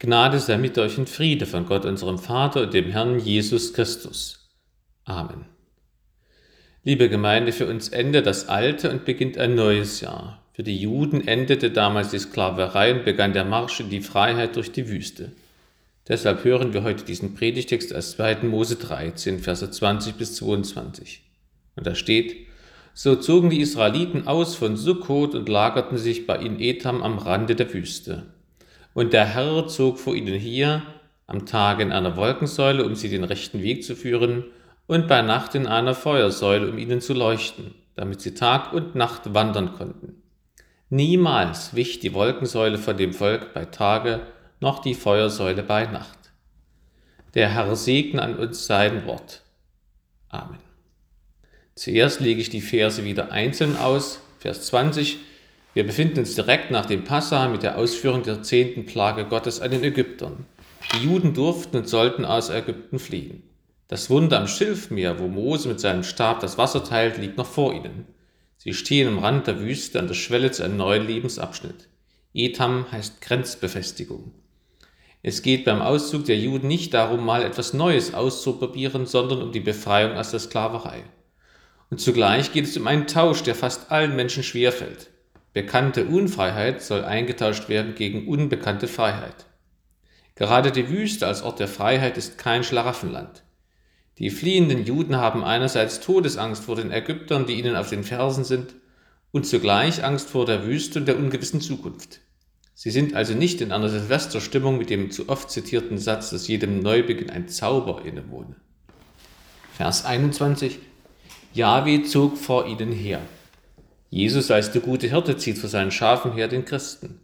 Gnade sei mit euch und Friede von Gott, unserem Vater und dem Herrn Jesus Christus. Amen. Liebe Gemeinde, für uns endet das alte und beginnt ein neues Jahr. Für die Juden endete damals die Sklaverei und begann der Marsch in die Freiheit durch die Wüste. Deshalb hören wir heute diesen Predigtext aus 2. Mose 13, Verse 20 bis 22. Und da steht, so zogen die Israeliten aus von Sukkot und lagerten sich bei in Etam am Rande der Wüste. Und der Herr zog vor ihnen hier am Tage in einer Wolkensäule, um sie den rechten Weg zu führen, und bei Nacht in einer Feuersäule, um ihnen zu leuchten, damit sie Tag und Nacht wandern konnten. Niemals wich die Wolkensäule von dem Volk bei Tage, noch die Feuersäule bei Nacht. Der Herr segne an uns sein Wort. Amen. Zuerst lege ich die Verse wieder einzeln aus. Vers 20. Wir befinden uns direkt nach dem Passa mit der Ausführung der zehnten Plage Gottes an den Ägyptern. Die Juden durften und sollten aus Ägypten fliehen. Das Wunder am Schilfmeer, wo Mose mit seinem Stab das Wasser teilt, liegt noch vor ihnen. Sie stehen am Rand der Wüste an der Schwelle zu einem neuen Lebensabschnitt. Etam heißt Grenzbefestigung. Es geht beim Auszug der Juden nicht darum, mal etwas Neues auszuprobieren, sondern um die Befreiung aus der Sklaverei. Und zugleich geht es um einen Tausch, der fast allen Menschen schwerfällt. Bekannte Unfreiheit soll eingetauscht werden gegen unbekannte Freiheit. Gerade die Wüste als Ort der Freiheit ist kein Schlaraffenland. Die fliehenden Juden haben einerseits Todesangst vor den Ägyptern, die ihnen auf den Fersen sind, und zugleich Angst vor der Wüste und der ungewissen Zukunft. Sie sind also nicht in einer Silvesterstimmung mit dem zu oft zitierten Satz, dass jedem Neubeginn ein Zauber innewohne. Vers 21 Jahwe zog vor ihnen her. Jesus als der gute Hirte zieht vor seinen Schafen her den Christen.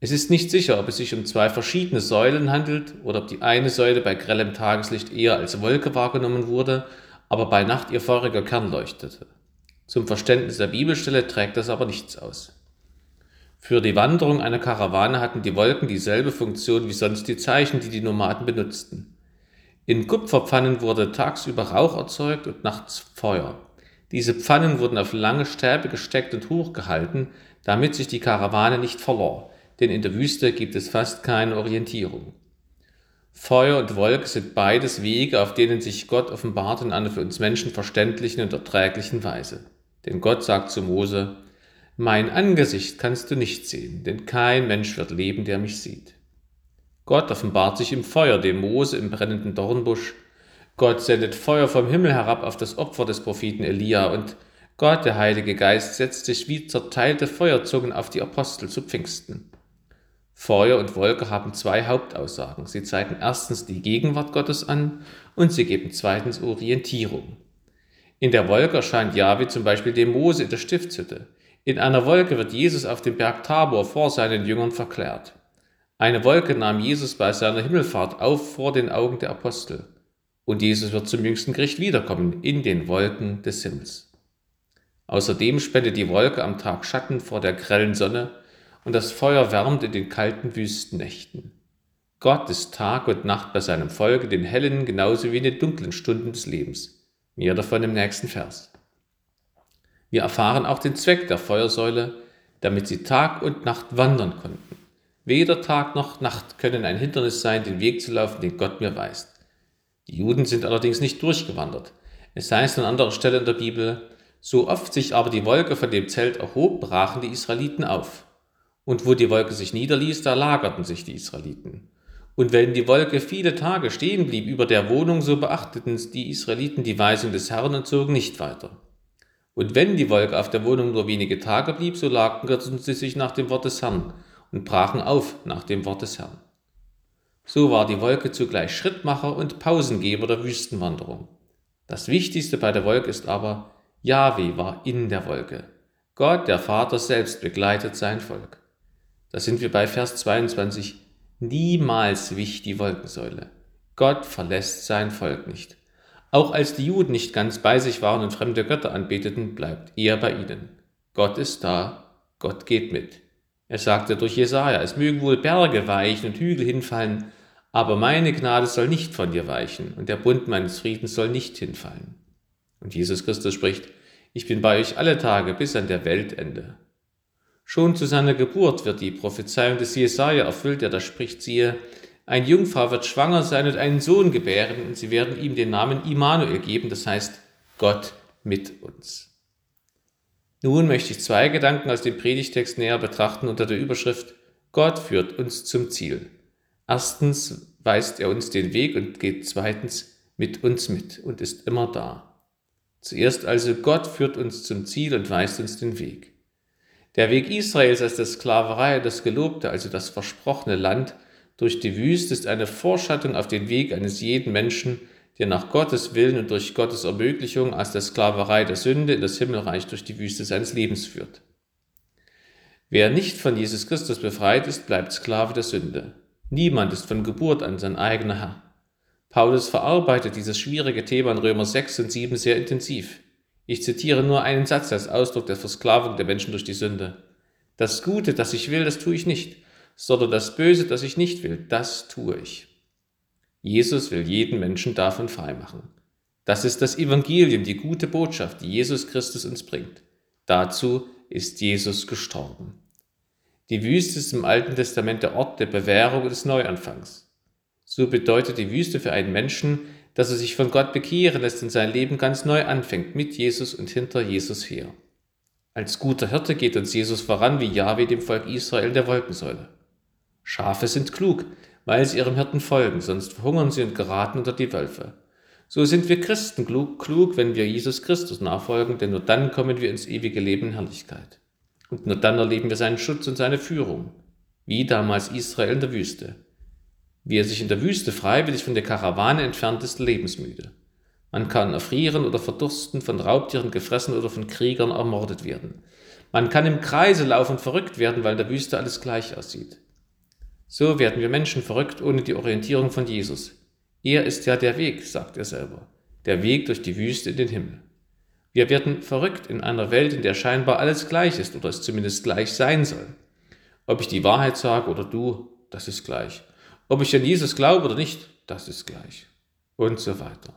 Es ist nicht sicher, ob es sich um zwei verschiedene Säulen handelt oder ob die eine Säule bei grellem Tageslicht eher als Wolke wahrgenommen wurde, aber bei Nacht ihr feuriger Kern leuchtete. Zum Verständnis der Bibelstelle trägt das aber nichts aus. Für die Wanderung einer Karawane hatten die Wolken dieselbe Funktion wie sonst die Zeichen, die die Nomaden benutzten. In Kupferpfannen wurde tagsüber Rauch erzeugt und nachts Feuer. Diese Pfannen wurden auf lange Stäbe gesteckt und hochgehalten, damit sich die Karawane nicht verlor, denn in der Wüste gibt es fast keine Orientierung. Feuer und Wolke sind beides Wege, auf denen sich Gott offenbart in einer für uns Menschen verständlichen und erträglichen Weise. Denn Gott sagt zu Mose, Mein Angesicht kannst du nicht sehen, denn kein Mensch wird leben, der mich sieht. Gott offenbart sich im Feuer, dem Mose im brennenden Dornbusch, Gott sendet Feuer vom Himmel herab auf das Opfer des Propheten Elia und Gott, der Heilige Geist, setzt sich wie zerteilte Feuerzungen auf die Apostel zu Pfingsten. Feuer und Wolke haben zwei Hauptaussagen. Sie zeigen erstens die Gegenwart Gottes an und sie geben zweitens Orientierung. In der Wolke erscheint Jahwe zum Beispiel dem Mose in der Stiftshütte. In einer Wolke wird Jesus auf dem Berg Tabor vor seinen Jüngern verklärt. Eine Wolke nahm Jesus bei seiner Himmelfahrt auf vor den Augen der Apostel. Und Jesus wird zum jüngsten Gericht wiederkommen in den Wolken des Himmels. Außerdem spendet die Wolke am Tag Schatten vor der grellen Sonne und das Feuer wärmt in den kalten Wüstennächten. Gott ist Tag und Nacht bei seinem Volk, den hellen genauso wie in den dunklen Stunden des Lebens. Mehr davon im nächsten Vers. Wir erfahren auch den Zweck der Feuersäule, damit sie Tag und Nacht wandern konnten. Weder Tag noch Nacht können ein Hindernis sein, den Weg zu laufen, den Gott mir weist. Die Juden sind allerdings nicht durchgewandert. Es heißt an anderer Stelle in der Bibel, so oft sich aber die Wolke von dem Zelt erhob, brachen die Israeliten auf. Und wo die Wolke sich niederließ, da lagerten sich die Israeliten. Und wenn die Wolke viele Tage stehen blieb über der Wohnung, so beachteten die Israeliten die Weisung des Herrn und zogen nicht weiter. Und wenn die Wolke auf der Wohnung nur wenige Tage blieb, so lagerten sie sich nach dem Wort des Herrn und brachen auf nach dem Wort des Herrn. So war die Wolke zugleich Schrittmacher und Pausengeber der Wüstenwanderung. Das Wichtigste bei der Wolke ist aber, Yahweh war in der Wolke. Gott, der Vater selbst, begleitet sein Volk. Da sind wir bei Vers 22. Niemals wich die Wolkensäule. Gott verlässt sein Volk nicht. Auch als die Juden nicht ganz bei sich waren und fremde Götter anbeteten, bleibt er bei ihnen. Gott ist da, Gott geht mit. Er sagte durch Jesaja, es mögen wohl Berge weichen und Hügel hinfallen, aber meine Gnade soll nicht von dir weichen und der Bund meines Friedens soll nicht hinfallen. Und Jesus Christus spricht, ich bin bei euch alle Tage bis an der Weltende. Schon zu seiner Geburt wird die Prophezeiung des Jesaja erfüllt, der da spricht, siehe, ein Jungfrau wird schwanger sein und einen Sohn gebären, und sie werden ihm den Namen Immanuel geben, das heißt Gott mit uns. Nun möchte ich zwei Gedanken aus dem Predigtext näher betrachten unter der Überschrift Gott führt uns zum Ziel. Erstens weist er uns den Weg und geht zweitens mit uns mit und ist immer da. Zuerst also Gott führt uns zum Ziel und weist uns den Weg. Der Weg Israels als der Sklaverei, das Gelobte, also das versprochene Land, durch die Wüste ist eine Vorschattung auf den Weg eines jeden Menschen, der nach Gottes Willen und durch Gottes Ermöglichung aus der Sklaverei der Sünde in das Himmelreich durch die Wüste seines Lebens führt. Wer nicht von Jesus Christus befreit ist, bleibt Sklave der Sünde. Niemand ist von Geburt an sein eigener Herr. Paulus verarbeitet dieses schwierige Thema in Römer 6 und 7 sehr intensiv. Ich zitiere nur einen Satz als Ausdruck der Versklavung der Menschen durch die Sünde. Das Gute, das ich will, das tue ich nicht, sondern das Böse, das ich nicht will, das tue ich. Jesus will jeden Menschen davon freimachen. Das ist das Evangelium, die gute Botschaft, die Jesus Christus uns bringt. Dazu ist Jesus gestorben. Die Wüste ist im Alten Testament der Ort der Bewährung und des Neuanfangs. So bedeutet die Wüste für einen Menschen, dass er sich von Gott bekehren lässt und sein Leben ganz neu anfängt, mit Jesus und hinter Jesus her. Als guter Hirte geht uns Jesus voran, wie Yahweh dem Volk Israel in der Wolkensäule. Schafe sind klug, weil sie ihrem Hirten folgen, sonst verhungern sie und geraten unter die Wölfe. So sind wir Christen klug, klug, wenn wir Jesus Christus nachfolgen, denn nur dann kommen wir ins ewige Leben in Herrlichkeit. Und nur dann erleben wir seinen Schutz und seine Führung, wie damals Israel in der Wüste. Wer sich in der Wüste freiwillig von der Karawane entfernt, ist lebensmüde. Man kann erfrieren oder verdursten, von Raubtieren gefressen oder von Kriegern ermordet werden. Man kann im Kreise laufen verrückt werden, weil in der Wüste alles gleich aussieht. So werden wir Menschen verrückt ohne die Orientierung von Jesus. Er ist ja der Weg, sagt er selber, der Weg durch die Wüste in den Himmel. Wir werden verrückt in einer Welt, in der scheinbar alles gleich ist oder es zumindest gleich sein soll. Ob ich die Wahrheit sage oder du, das ist gleich. Ob ich an Jesus glaube oder nicht, das ist gleich. Und so weiter.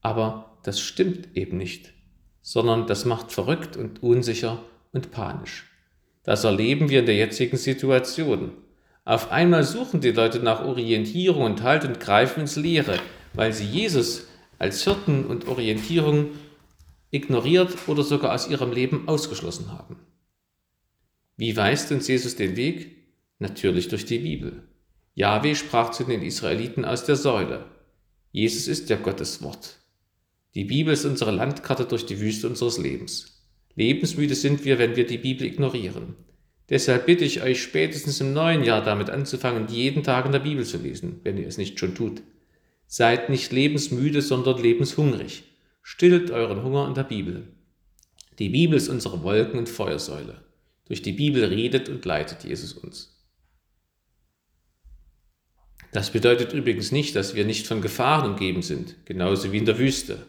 Aber das stimmt eben nicht, sondern das macht verrückt und unsicher und panisch. Das erleben wir in der jetzigen Situation. Auf einmal suchen die Leute nach Orientierung und Halt und greifen ins Leere, weil sie Jesus als Hirten und Orientierung ignoriert oder sogar aus ihrem Leben ausgeschlossen haben. Wie weist uns Jesus den Weg? Natürlich durch die Bibel. Yahweh sprach zu den Israeliten aus der Säule. Jesus ist der Gotteswort. Die Bibel ist unsere Landkarte durch die Wüste unseres Lebens. Lebensmüde sind wir, wenn wir die Bibel ignorieren. Deshalb bitte ich euch spätestens im neuen Jahr damit anzufangen, jeden Tag in der Bibel zu lesen, wenn ihr es nicht schon tut. Seid nicht lebensmüde, sondern lebenshungrig. Stillt euren Hunger in der Bibel. Die Bibel ist unsere Wolken- und Feuersäule. Durch die Bibel redet und leitet Jesus uns. Das bedeutet übrigens nicht, dass wir nicht von Gefahren umgeben sind, genauso wie in der Wüste.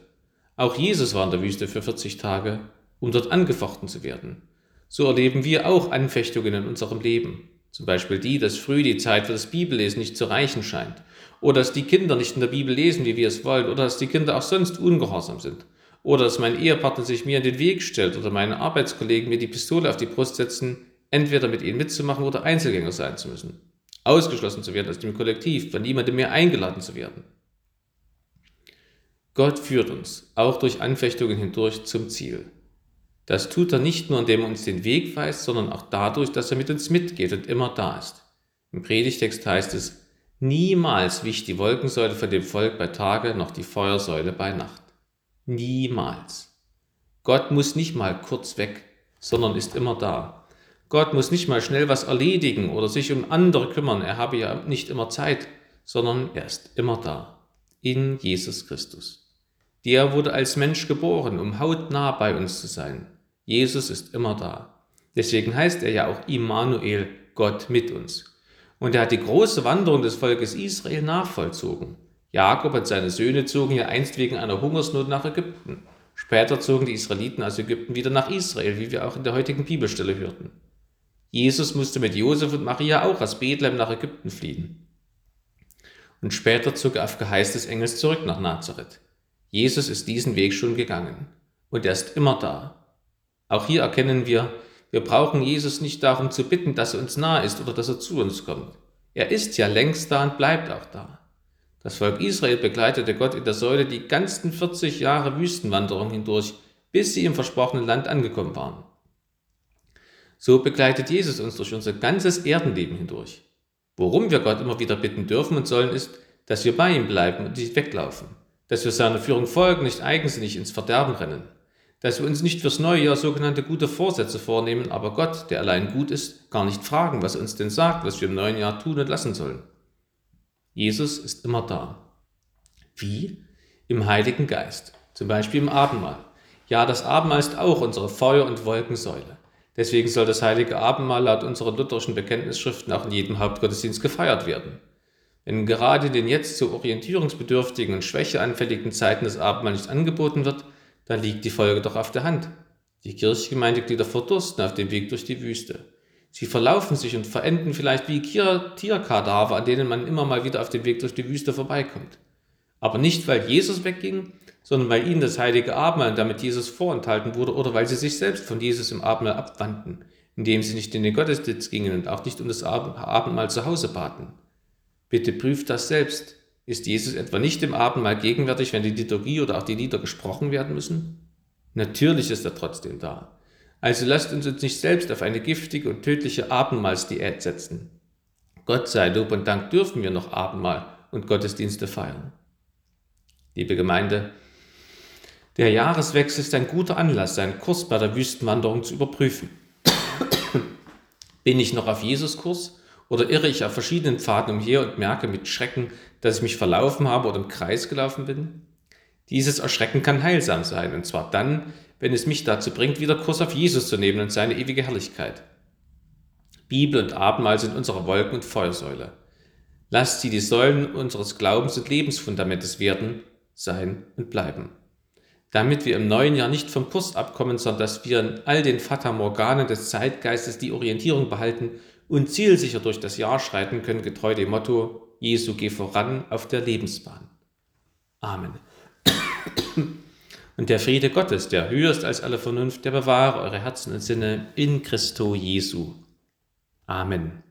Auch Jesus war in der Wüste für 40 Tage, um dort angefochten zu werden so erleben wir auch Anfechtungen in unserem Leben. Zum Beispiel die, dass früh die Zeit für das Bibellesen nicht zu reichen scheint. Oder dass die Kinder nicht in der Bibel lesen, wie wir es wollen. Oder dass die Kinder auch sonst ungehorsam sind. Oder dass mein Ehepartner sich mir in den Weg stellt oder meine Arbeitskollegen mir die Pistole auf die Brust setzen, entweder mit ihnen mitzumachen oder Einzelgänger sein zu müssen. Ausgeschlossen zu werden aus dem Kollektiv, von niemandem mehr eingeladen zu werden. Gott führt uns, auch durch Anfechtungen hindurch, zum Ziel. Das tut er nicht nur, indem er uns den Weg weist, sondern auch dadurch, dass er mit uns mitgeht und immer da ist. Im Predigtext heißt es, niemals wich die Wolkensäule von dem Volk bei Tage, noch die Feuersäule bei Nacht. Niemals. Gott muss nicht mal kurz weg, sondern ist immer da. Gott muss nicht mal schnell was erledigen oder sich um andere kümmern, er habe ja nicht immer Zeit, sondern er ist immer da. In Jesus Christus. Der wurde als Mensch geboren, um hautnah bei uns zu sein. Jesus ist immer da. Deswegen heißt er ja auch Immanuel, Gott mit uns. Und er hat die große Wanderung des Volkes Israel nachvollzogen. Jakob und seine Söhne zogen ja einst wegen einer Hungersnot nach Ägypten. Später zogen die Israeliten aus Ägypten wieder nach Israel, wie wir auch in der heutigen Bibelstelle hörten. Jesus musste mit Josef und Maria auch aus Bethlehem nach Ägypten fliehen. Und später zog er auf Geheiß des Engels zurück nach Nazareth. Jesus ist diesen Weg schon gegangen und er ist immer da. Auch hier erkennen wir, Wir brauchen Jesus nicht darum zu bitten, dass er uns nahe ist oder dass er zu uns kommt. Er ist ja längst da und bleibt auch da. Das Volk Israel begleitete Gott in der Säule die ganzen 40 Jahre Wüstenwanderung hindurch, bis sie im versprochenen Land angekommen waren. So begleitet Jesus uns durch unser ganzes Erdenleben hindurch. Worum wir Gott immer wieder bitten dürfen und sollen, ist, dass wir bei ihm bleiben und nicht weglaufen, dass wir seiner Führung folgen, nicht eigensinnig ins Verderben rennen, dass wir uns nicht fürs neue Jahr sogenannte gute Vorsätze vornehmen, aber Gott, der allein gut ist, gar nicht fragen, was er uns denn sagt, was wir im neuen Jahr tun und lassen sollen. Jesus ist immer da. Wie? Im Heiligen Geist, zum Beispiel im Abendmahl. Ja, das Abendmahl ist auch unsere Feuer- und Wolkensäule. Deswegen soll das heilige Abendmahl laut unseren lutherischen Bekenntnisschriften auch in jedem Hauptgottesdienst gefeiert werden. Wenn gerade in den jetzt so orientierungsbedürftigen und schwächeanfälligen Zeiten das Abendmahl nicht angeboten wird, dann liegt die Folge doch auf der Hand. Die Kirchgemeindeglieder verdursten auf dem Weg durch die Wüste. Sie verlaufen sich und verenden vielleicht wie Tierkadaver, an denen man immer mal wieder auf dem Weg durch die Wüste vorbeikommt. Aber nicht, weil Jesus wegging, sondern weil ihnen das heilige Abendmahl und damit Jesus vorenthalten wurde oder weil sie sich selbst von Jesus im Abendmahl abwandten, indem sie nicht in den Gottesdienst gingen und auch nicht um das Abendmahl zu Hause baten. Bitte prüft das selbst. Ist Jesus etwa nicht im Abendmahl gegenwärtig, wenn die Liturgie oder auch die Lieder gesprochen werden müssen? Natürlich ist er trotzdem da. Also lasst uns uns nicht selbst auf eine giftige und tödliche Abendmahlsdiät setzen. Gott sei Lob und Dank dürfen wir noch Abendmahl und Gottesdienste feiern. Liebe Gemeinde, der Jahreswechsel ist ein guter Anlass, seinen Kurs bei der Wüstenwanderung zu überprüfen. Bin ich noch auf Jesus-Kurs oder irre ich auf verschiedenen Pfaden umher und merke mit Schrecken, dass ich mich verlaufen habe oder im Kreis gelaufen bin? Dieses Erschrecken kann heilsam sein, und zwar dann, wenn es mich dazu bringt, wieder Kurs auf Jesus zu nehmen und seine ewige Herrlichkeit. Bibel und Abendmahl sind unsere Wolken- und Feuersäule. Lasst sie die Säulen unseres Glaubens und Lebensfundamentes werden, sein und bleiben damit wir im neuen Jahr nicht vom Kurs abkommen, sondern dass wir in all den Fata Morganen des Zeitgeistes die Orientierung behalten und zielsicher durch das Jahr schreiten können, getreu dem Motto, Jesu geh voran auf der Lebensbahn. Amen. Und der Friede Gottes, der höher ist als alle Vernunft, der bewahre eure Herzen und Sinne in Christo Jesu. Amen.